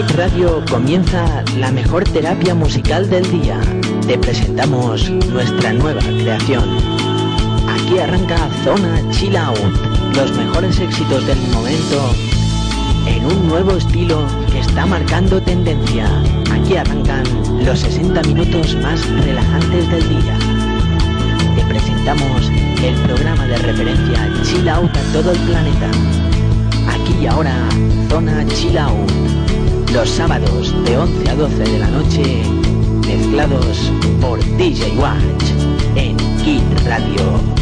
Radio comienza la mejor terapia musical del día. Te presentamos nuestra nueva creación. Aquí arranca Zona Chill los mejores éxitos del momento en un nuevo estilo que está marcando tendencia. Aquí arrancan los 60 minutos más relajantes del día. Te presentamos el programa de referencia Chill Out a todo el planeta. Aquí y ahora, Zona Chill. Los sábados de 11 a 12 de la noche, mezclados por DJ Watch en Kid Radio.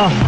Oh.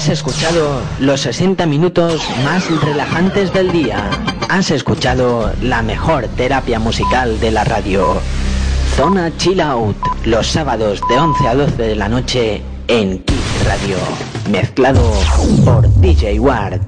Has escuchado los 60 minutos más relajantes del día. Has escuchado la mejor terapia musical de la radio. Zona Chill Out, los sábados de 11 a 12 de la noche en Kiss Radio. Mezclado por DJ Ward.